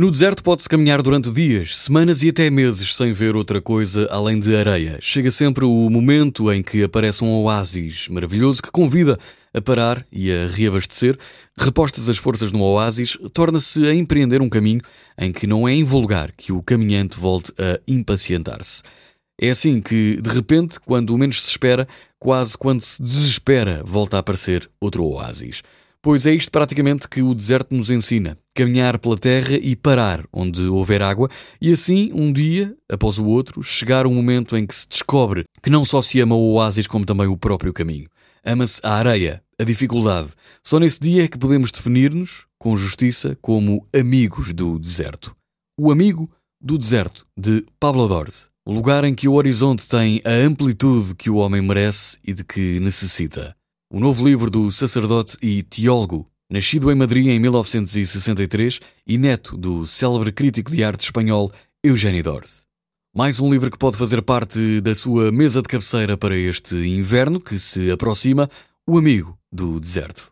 No deserto pode-se caminhar durante dias, semanas e até meses sem ver outra coisa além de areia. Chega sempre o momento em que aparece um oásis maravilhoso que convida a parar e a reabastecer. Repostas as forças no oásis, torna-se a empreender um caminho em que não é invulgar que o caminhante volte a impacientar-se. É assim que, de repente, quando menos se espera, quase quando se desespera, volta a aparecer outro oásis. Pois é isto praticamente que o deserto nos ensina: caminhar pela terra e parar onde houver água, e assim, um dia após o outro, chegar um momento em que se descobre que não só se ama o oásis como também o próprio caminho. Ama-se a areia, a dificuldade. Só nesse dia é que podemos definir-nos, com justiça, como amigos do deserto. O amigo do deserto, de Pablo Dors. O lugar em que o horizonte tem a amplitude que o homem merece e de que necessita. O novo livro do sacerdote e teólogo, nascido em Madrid em 1963 e neto do célebre crítico de arte espanhol Eugênio Dors. Mais um livro que pode fazer parte da sua mesa de cabeceira para este inverno que se aproxima, O Amigo do Deserto.